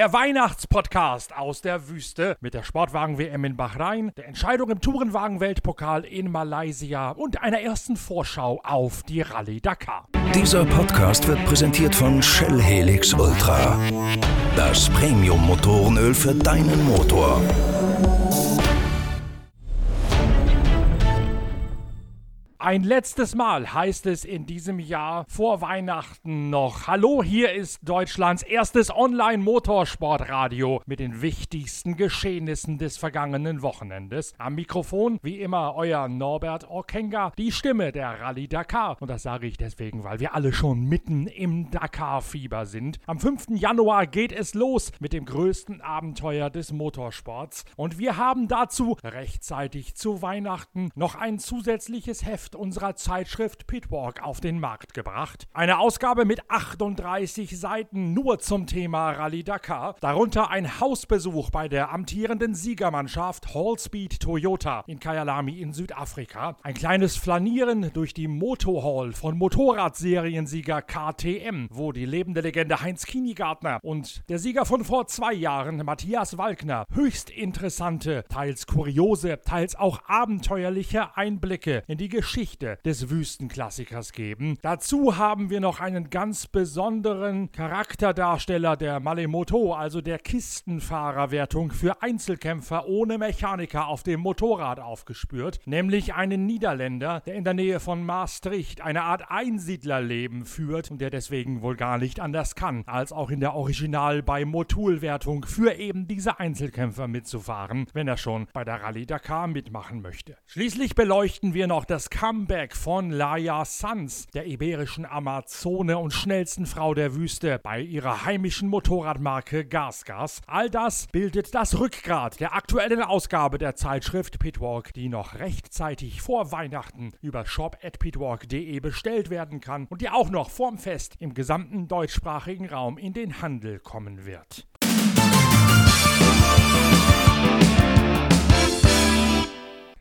Der Weihnachtspodcast aus der Wüste mit der Sportwagen-WM in Bahrain, der Entscheidung im Tourenwagen-Weltpokal in Malaysia und einer ersten Vorschau auf die Rallye Dakar. Dieser Podcast wird präsentiert von Shell Helix Ultra. Das Premium-Motorenöl für deinen Motor. Ein letztes Mal heißt es in diesem Jahr vor Weihnachten noch. Hallo, hier ist Deutschlands erstes Online-Motorsportradio mit den wichtigsten Geschehnissen des vergangenen Wochenendes. Am Mikrofon, wie immer, euer Norbert Orkenga, die Stimme der Rallye Dakar. Und das sage ich deswegen, weil wir alle schon mitten im Dakar-Fieber sind. Am 5. Januar geht es los mit dem größten Abenteuer des Motorsports. Und wir haben dazu rechtzeitig zu Weihnachten noch ein zusätzliches Heft Heft unserer Zeitschrift Pitwalk auf den Markt gebracht. Eine Ausgabe mit 38 Seiten nur zum Thema Rallye Dakar. Darunter ein Hausbesuch bei der amtierenden Siegermannschaft Hallspeed Toyota in Kyalami in Südafrika. Ein kleines Flanieren durch die Motorhall von Motorradseriensieger KTM, wo die lebende Legende Heinz Kinigartner und der Sieger von vor zwei Jahren Matthias Walkner höchst interessante, teils kuriose, teils auch abenteuerliche Einblicke in die Geschichte Geschichte des Wüstenklassikers geben. Dazu haben wir noch einen ganz besonderen Charakterdarsteller der Malemoto, also der Kistenfahrerwertung für Einzelkämpfer ohne Mechaniker auf dem Motorrad aufgespürt, nämlich einen Niederländer, der in der Nähe von Maastricht eine Art Einsiedlerleben führt und der deswegen wohl gar nicht anders kann, als auch in der Original bei Motul-Wertung für eben diese Einzelkämpfer mitzufahren, wenn er schon bei der Rallye Dakar mitmachen möchte. Schließlich beleuchten wir noch das Kampf Comeback von Laia Sanz, der iberischen Amazone und schnellsten Frau der Wüste, bei ihrer heimischen Motorradmarke Gasgas. All das bildet das Rückgrat der aktuellen Ausgabe der Zeitschrift Pitwalk, die noch rechtzeitig vor Weihnachten über shop.pitwalk.de bestellt werden kann und die auch noch vorm Fest im gesamten deutschsprachigen Raum in den Handel kommen wird.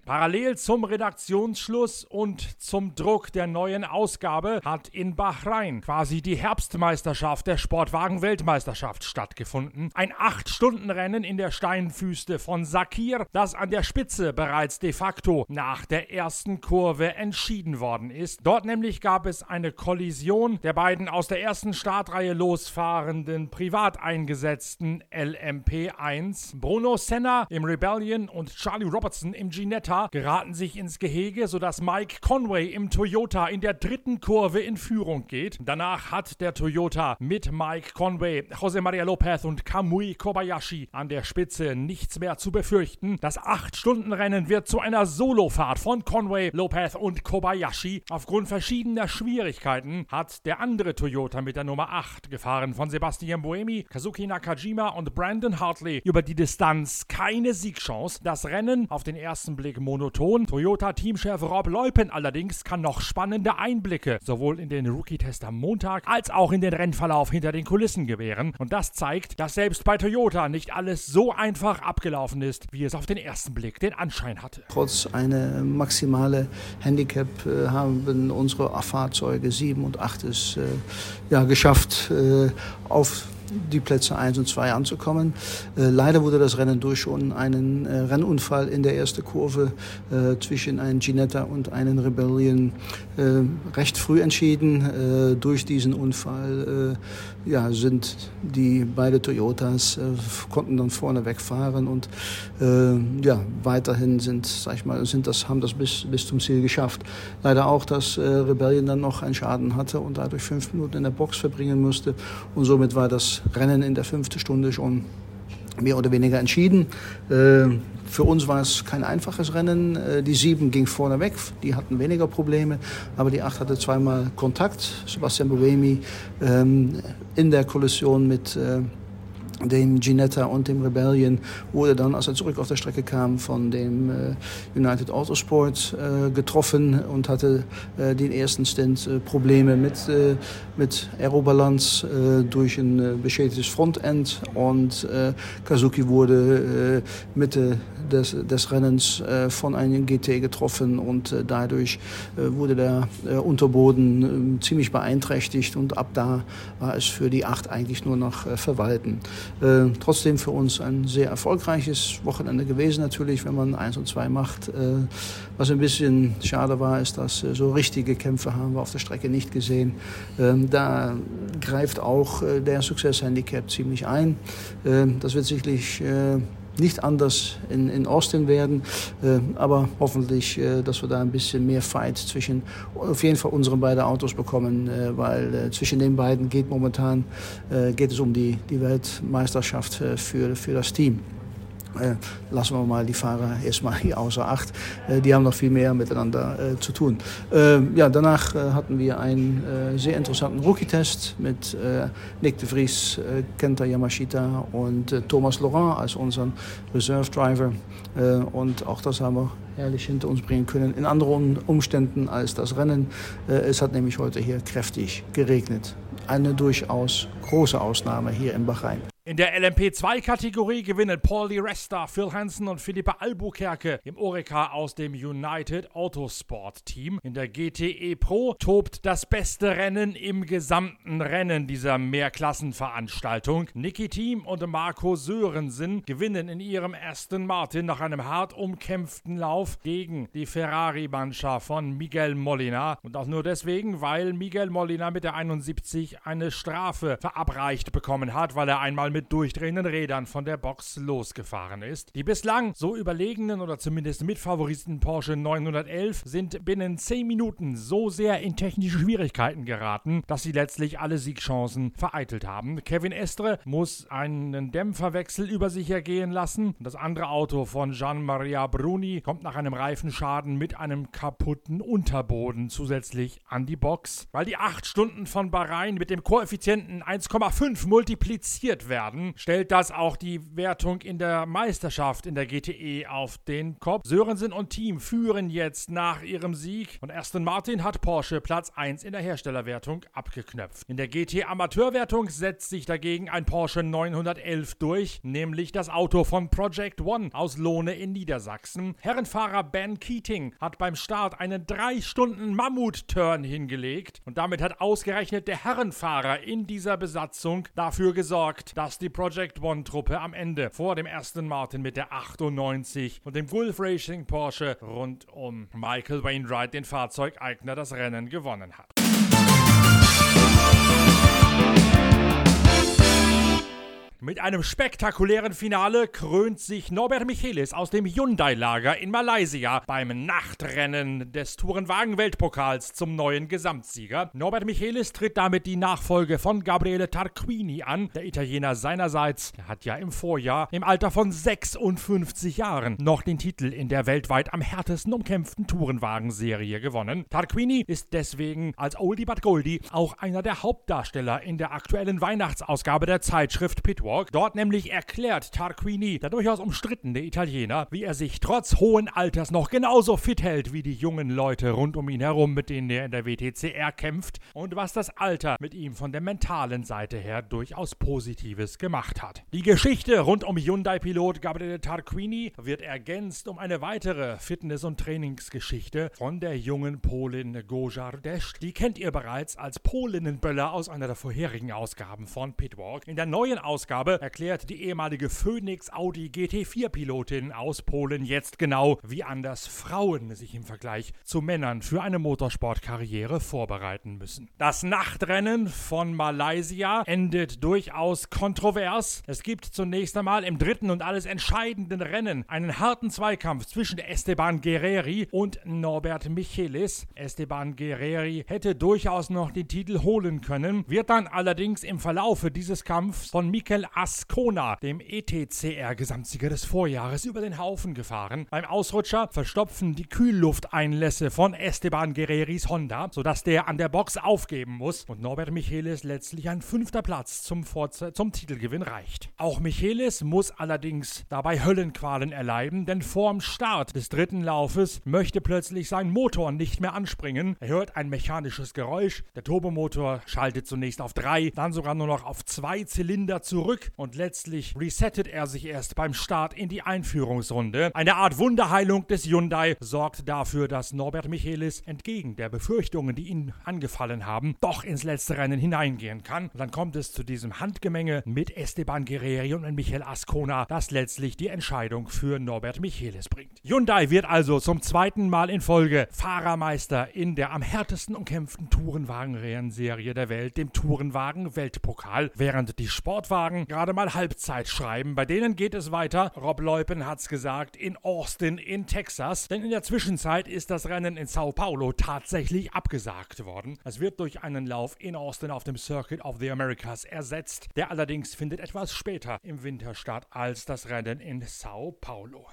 Parallel zum Redaktionsschluss und zum Druck der neuen Ausgabe hat in Bahrain quasi die Herbstmeisterschaft der Sportwagen-Weltmeisterschaft stattgefunden. Ein 8-Stunden-Rennen in der Steinfüste von Sakir, das an der Spitze bereits de facto nach der ersten Kurve entschieden worden ist. Dort nämlich gab es eine Kollision der beiden aus der ersten Startreihe losfahrenden privat eingesetzten LMP1. Bruno Senna im Rebellion und Charlie Robertson im Ginetta geraten sich ins Gehege, sodass Mike Conway im Toyota in der dritten Kurve in Führung geht. Danach hat der Toyota mit Mike Conway, Jose Maria Lopez und Kamui Kobayashi an der Spitze nichts mehr zu befürchten. Das 8-Stunden-Rennen wird zu einer Solofahrt von Conway, Lopez und Kobayashi. Aufgrund verschiedener Schwierigkeiten hat der andere Toyota mit der Nummer 8 gefahren von Sebastian Buemi, Kazuki Nakajima und Brandon Hartley über die Distanz keine Siegchance. Das Rennen auf den ersten Blick monoton. Toyota-Teamchef Rob Leupen allerdings kann noch spannende Einblicke sowohl in den Rookie-Test am Montag als auch in den Rennverlauf hinter den Kulissen gewähren. Und das zeigt, dass selbst bei Toyota nicht alles so einfach abgelaufen ist, wie es auf den ersten Blick den Anschein hatte. Trotz einer maximale Handicap äh, haben unsere Fahrzeuge 7 und 8 es äh, ja, geschafft, äh, auf die Plätze 1 und 2 anzukommen. Äh, leider wurde das Rennen durch schon einen äh, Rennunfall in der ersten Kurve äh, zwischen einem Ginetta und einem Rebellion äh, recht früh entschieden. Äh, durch diesen Unfall äh, ja, sind die beiden Toyotas konnten dann vorne wegfahren und ja, weiterhin sind, sag ich mal, sind das, haben das bis, bis zum Ziel geschafft. Leider auch, dass Rebellion dann noch einen Schaden hatte und dadurch fünf Minuten in der Box verbringen musste und somit war das Rennen in der fünften Stunde schon mehr oder weniger entschieden. Äh, für uns war es kein einfaches Rennen. Äh, die sieben ging vorne weg, die hatten weniger Probleme, aber die acht hatte zweimal Kontakt. Sebastian Buemi ähm, in der Kollision mit äh, dem Ginetta und dem Rebellion wurde dann, als er zurück auf der Strecke kam, von dem äh, United Autosport äh, getroffen und hatte äh, den ersten Stint äh, Probleme mit, äh, mit Aerobalance äh, durch ein beschädigtes Frontend und Kazuki wurde Mitte des, des Rennens von einem GT getroffen und dadurch wurde der Unterboden ziemlich beeinträchtigt und ab da war es für die acht eigentlich nur noch verwalten. Äh, trotzdem für uns ein sehr erfolgreiches Wochenende gewesen natürlich, wenn man eins und zwei macht. Äh, was ein bisschen schade war, ist, dass äh, so richtige Kämpfe haben wir auf der Strecke nicht gesehen. Ähm, da greift auch äh, der Success-Handicap ziemlich ein. Ähm, das wird sicherlich äh, nicht anders in, in Austin werden, äh, aber hoffentlich, äh, dass wir da ein bisschen mehr Fight zwischen auf jeden Fall unseren beiden Autos bekommen, äh, weil zwischen den beiden geht momentan geht es um die, die Weltmeisterschaft für, für das Team. Äh, lassen wir mal die Fahrer erstmal hier außer Acht. Äh, die haben noch viel mehr miteinander äh, zu tun. Ähm, ja, danach hatten wir einen sehr interessanten Rookie-Test mit Nick de Vries, Kenta Yamashita und Thomas Laurent als unseren Reserve-Driver. und auch das haben wir herrlich hinter uns bringen können. In anderen Umständen als das Rennen. es hat nämlich heute hier kräftig geregnet. Eine durchaus große Ausnahme hier in Bahrain. In der LMP2-Kategorie gewinnen Paul Di Resta, Phil Hansen und Philippa Albuquerque im Oreca aus dem United Autosport Team. In der GTE Pro tobt das beste Rennen im gesamten Rennen dieser Mehrklassenveranstaltung. Niki Team und Marco Sörensen gewinnen in ihrem Aston Martin nach einem hart umkämpften Lauf gegen die Ferrari-Mannschaft von Miguel Molina. Und auch nur deswegen, weil Miguel Molina mit der 71 eine Strafe verabreicht bekommen hat, weil er einmal mit mit durchdrehenden Rädern von der Box losgefahren ist. Die bislang so überlegenen oder zumindest mitfavorisierten Porsche 911 sind binnen 10 Minuten so sehr in technische Schwierigkeiten geraten, dass sie letztlich alle Siegchancen vereitelt haben. Kevin Estre muss einen Dämpferwechsel über sich ergehen lassen. Das andere Auto von Gian-Maria Bruni kommt nach einem Reifenschaden mit einem kaputten Unterboden zusätzlich an die Box. Weil die 8 Stunden von Bahrain mit dem Koeffizienten 1,5 multipliziert werden, werden, stellt das auch die Wertung in der Meisterschaft in der GTE auf den Kopf. Sörensen und Team führen jetzt nach ihrem Sieg und Aston Martin hat Porsche Platz 1 in der Herstellerwertung abgeknöpft. In der GT Amateurwertung setzt sich dagegen ein Porsche 911 durch, nämlich das Auto von Project One aus Lohne in Niedersachsen. Herrenfahrer Ben Keating hat beim Start einen 3 Stunden Mammut-Turn hingelegt und damit hat ausgerechnet der Herrenfahrer in dieser Besatzung dafür gesorgt, dass die Project One-Truppe am Ende vor dem ersten Martin mit der 98 und dem Gulf Racing Porsche rund um Michael Wainwright, den Fahrzeugeigner, das Rennen gewonnen hat. Mit einem spektakulären Finale krönt sich Norbert Michelis aus dem Hyundai-Lager in Malaysia beim Nachtrennen des Tourenwagen-Weltpokals zum neuen Gesamtsieger. Norbert Michelis tritt damit die Nachfolge von Gabriele Tarquini an. Der Italiener seinerseits hat ja im Vorjahr im Alter von 56 Jahren noch den Titel in der weltweit am härtesten umkämpften Tourenwagen-Serie gewonnen. Tarquini ist deswegen als Oldie but Goldie auch einer der Hauptdarsteller in der aktuellen Weihnachtsausgabe der Zeitschrift Pitwalk. Catwalk. Dort nämlich erklärt Tarquini, der durchaus umstrittene Italiener, wie er sich trotz hohen Alters noch genauso fit hält wie die jungen Leute rund um ihn herum, mit denen er in der WTCR kämpft und was das Alter mit ihm von der mentalen Seite her durchaus Positives gemacht hat. Die Geschichte rund um Hyundai-Pilot Gabriele Tarquini wird ergänzt um eine weitere Fitness- und Trainingsgeschichte von der jungen Polin Goja Rdeszk. Die kennt ihr bereits als Polinnenböller aus einer der vorherigen Ausgaben von Pitwalk. In der neuen Ausgabe Ausgabe erklärt die ehemalige Phoenix Audi GT4-Pilotin aus Polen jetzt genau, wie anders Frauen sich im Vergleich zu Männern für eine Motorsportkarriere vorbereiten müssen. Das Nachtrennen von Malaysia endet durchaus kontrovers. Es gibt zunächst einmal im dritten und alles entscheidenden Rennen einen harten Zweikampf zwischen Esteban Guerreri und Norbert Michelis. Esteban Guerreri hätte durchaus noch den Titel holen können, wird dann allerdings im Verlaufe dieses Kampfs von Mikel Ascona, dem ETCR-Gesamtsieger des Vorjahres, über den Haufen gefahren. Beim Ausrutscher verstopfen die Kühllufteinlässe von Esteban Guerreris Honda, sodass der an der Box aufgeben muss und Norbert Michelis letztlich ein fünfter Platz zum, zum Titelgewinn reicht. Auch Michelis muss allerdings dabei Höllenqualen erleiden, denn vorm Start des dritten Laufes möchte plötzlich sein Motor nicht mehr anspringen. Er hört ein mechanisches Geräusch, der Turbomotor schaltet zunächst auf drei, dann sogar nur noch auf zwei Zylinder zurück zurück und letztlich resettet er sich erst beim Start in die Einführungsrunde. Eine Art Wunderheilung des Hyundai sorgt dafür, dass Norbert Michelis entgegen der Befürchtungen, die ihn angefallen haben, doch ins letzte Rennen hineingehen kann. Und dann kommt es zu diesem Handgemenge mit Esteban Guerreri und Michael Ascona, das letztlich die Entscheidung für Norbert Michelis bringt. Hyundai wird also zum zweiten Mal in Folge Fahrermeister in der am härtesten umkämpften Tourenwagen-Rennserie der Welt, dem Tourenwagen-Weltpokal, während die Sportwagen gerade mal Halbzeit schreiben. Bei denen geht es weiter, Rob Leupen hat's gesagt, in Austin in Texas, denn in der Zwischenzeit ist das Rennen in Sao Paulo tatsächlich abgesagt worden. Es wird durch einen Lauf in Austin auf dem Circuit of the Americas ersetzt. Der allerdings findet etwas später im Winter statt als das Rennen in Sao Paulo.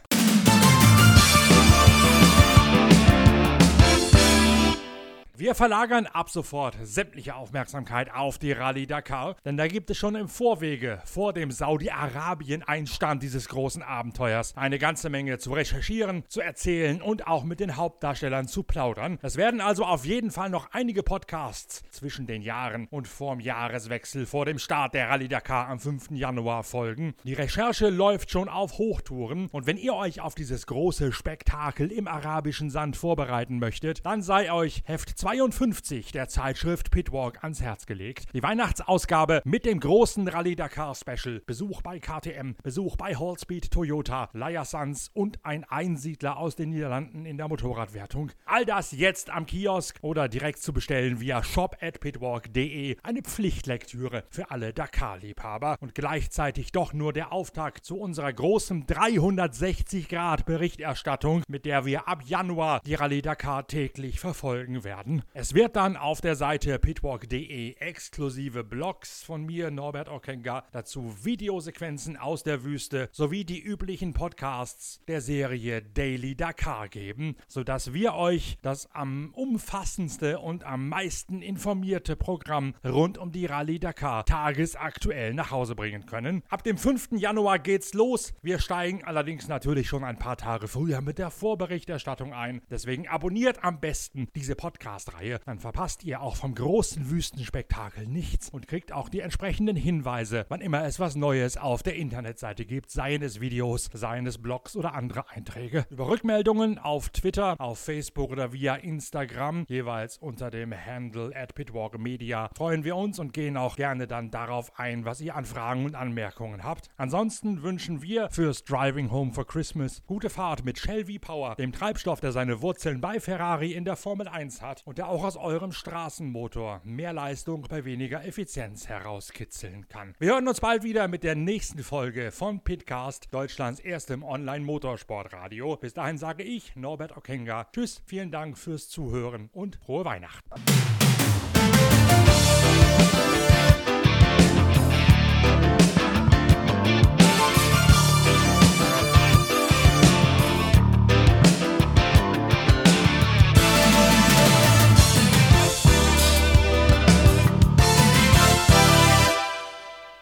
Wir verlagern ab sofort sämtliche Aufmerksamkeit auf die Rallye Dakar, denn da gibt es schon im Vorwege vor dem Saudi-Arabien-Einstand dieses großen Abenteuers eine ganze Menge zu recherchieren, zu erzählen und auch mit den Hauptdarstellern zu plaudern. Es werden also auf jeden Fall noch einige Podcasts zwischen den Jahren und vorm Jahreswechsel vor dem Start der Rallye Dakar am 5. Januar folgen. Die Recherche läuft schon auf Hochtouren und wenn ihr euch auf dieses große Spektakel im arabischen Sand vorbereiten möchtet, dann sei euch Heft 2 52 der Zeitschrift Pitwalk ans Herz gelegt. Die Weihnachtsausgabe mit dem großen Rallye Dakar Special, Besuch bei KTM, Besuch bei Hallspeed Toyota, Leia Suns und ein Einsiedler aus den Niederlanden in der Motorradwertung. All das jetzt am Kiosk oder direkt zu bestellen via shop@pitwalk.de. Eine Pflichtlektüre für alle Dakar-Liebhaber und gleichzeitig doch nur der Auftakt zu unserer großen 360 Grad Berichterstattung, mit der wir ab Januar die Rallye Dakar täglich verfolgen werden. Es wird dann auf der Seite pitwalk.de exklusive Blogs von mir, Norbert Okenga, dazu Videosequenzen aus der Wüste sowie die üblichen Podcasts der Serie Daily Dakar geben, sodass wir euch das am umfassendste und am meisten informierte Programm rund um die Rallye Dakar tagesaktuell nach Hause bringen können. Ab dem 5. Januar geht's los. Wir steigen allerdings natürlich schon ein paar Tage früher mit der Vorberichterstattung ein. Deswegen abonniert am besten diese Podcast Podcast-Reihe, dann verpasst ihr auch vom großen Wüstenspektakel nichts und kriegt auch die entsprechenden Hinweise, wann immer es was Neues auf der Internetseite gibt, seien es Videos, seien es Blogs oder andere Einträge. Über Rückmeldungen auf Twitter, auf Facebook oder via Instagram, jeweils unter dem Handle at Media, freuen wir uns und gehen auch gerne dann darauf ein, was ihr an Fragen und Anmerkungen habt. Ansonsten wünschen wir fürs Driving Home for Christmas gute Fahrt mit Shell V-Power, dem Treibstoff, der seine Wurzeln bei Ferrari in der Formel 1 hat und der auch aus eurem Straßenmotor mehr Leistung bei weniger Effizienz herauskitzeln kann. Wir hören uns bald wieder mit der nächsten Folge von Pitcast, Deutschlands erstem Online-Motorsportradio. Bis dahin sage ich, Norbert Okenga, tschüss, vielen Dank fürs Zuhören und frohe Weihnachten. Musik